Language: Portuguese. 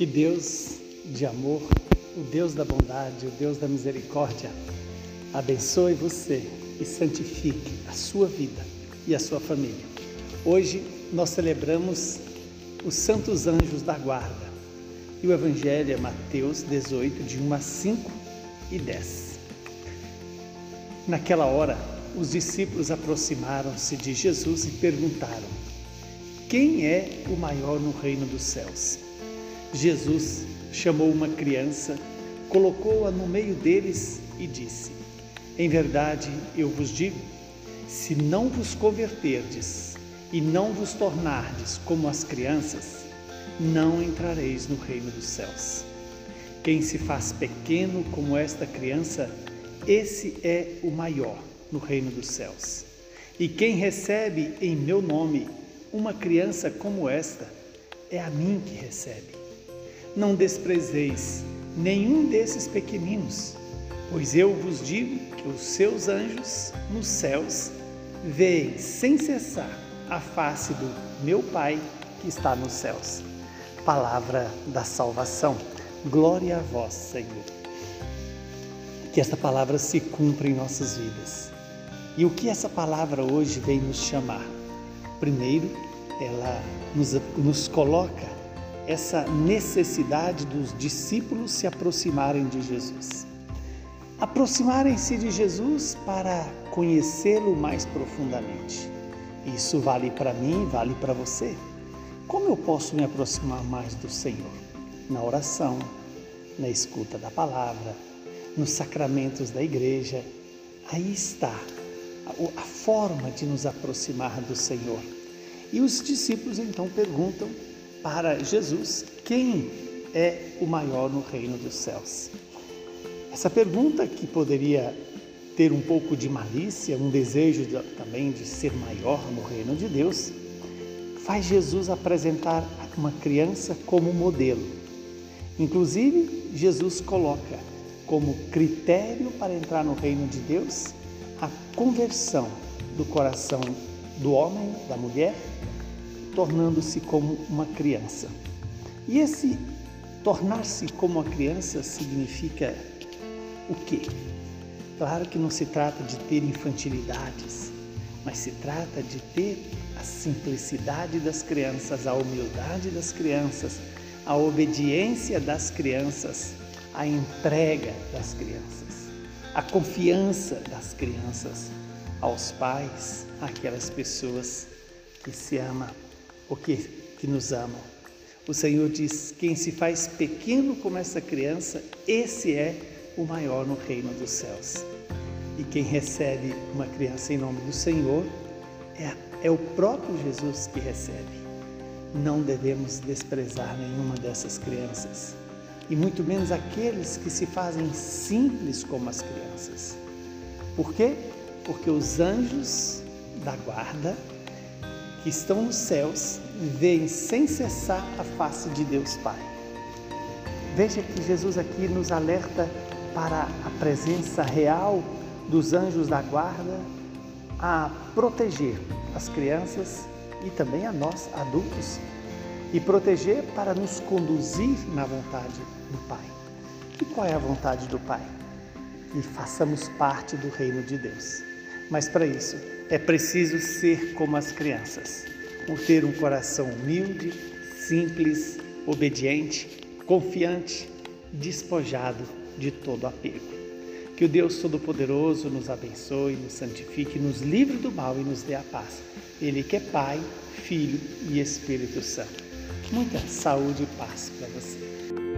Que Deus de amor, o Deus da bondade, o Deus da misericórdia, abençoe você e santifique a sua vida e a sua família. Hoje nós celebramos os santos anjos da guarda e o Evangelho é Mateus 18, de 1 a 5 e 10. Naquela hora, os discípulos aproximaram-se de Jesus e perguntaram: Quem é o maior no reino dos céus? Jesus chamou uma criança, colocou-a no meio deles e disse: Em verdade, eu vos digo, se não vos converterdes e não vos tornardes como as crianças, não entrareis no reino dos céus. Quem se faz pequeno como esta criança, esse é o maior no reino dos céus. E quem recebe em meu nome uma criança como esta, é a mim que recebe. Não desprezeis nenhum desses pequeninos, pois eu vos digo que os seus anjos nos céus veem sem cessar a face do meu Pai que está nos céus. Palavra da salvação. Glória a vós, Senhor. Que esta palavra se cumpra em nossas vidas. E o que essa palavra hoje vem nos chamar? Primeiro, ela nos, nos coloca essa necessidade dos discípulos se aproximarem de Jesus. Aproximarem-se de Jesus para conhecê-lo mais profundamente. Isso vale para mim, vale para você. Como eu posso me aproximar mais do Senhor? Na oração, na escuta da palavra, nos sacramentos da igreja. Aí está a forma de nos aproximar do Senhor. E os discípulos então perguntam para Jesus quem é o maior no reino dos céus. Essa pergunta que poderia ter um pouco de malícia, um desejo de, também de ser maior no reino de Deus, faz Jesus apresentar uma criança como modelo. Inclusive, Jesus coloca como critério para entrar no reino de Deus a conversão do coração do homem, da mulher tornando-se como uma criança. E esse tornar-se como uma criança significa o quê? Claro que não se trata de ter infantilidades, mas se trata de ter a simplicidade das crianças, a humildade das crianças, a obediência das crianças, a entrega das crianças, a confiança das crianças aos pais, àquelas pessoas que se amam porque que nos amam. O Senhor diz: quem se faz pequeno como essa criança, esse é o maior no reino dos céus. E quem recebe uma criança em nome do Senhor é, é o próprio Jesus que recebe. Não devemos desprezar nenhuma dessas crianças, e muito menos aqueles que se fazem simples como as crianças. Por quê? Porque os anjos da guarda que estão nos céus veem sem cessar a face de Deus Pai. Veja que Jesus aqui nos alerta para a presença real dos anjos da guarda a proteger as crianças e também a nós, adultos, e proteger para nos conduzir na vontade do Pai. E qual é a vontade do Pai? Que façamos parte do reino de Deus. Mas para isso é preciso ser como as crianças, ter um coração humilde, simples, obediente, confiante, despojado de todo apego. Que o Deus Todo-Poderoso nos abençoe, nos santifique, nos livre do mal e nos dê a paz. Ele que é Pai, Filho e Espírito Santo. Muita saúde e paz para você.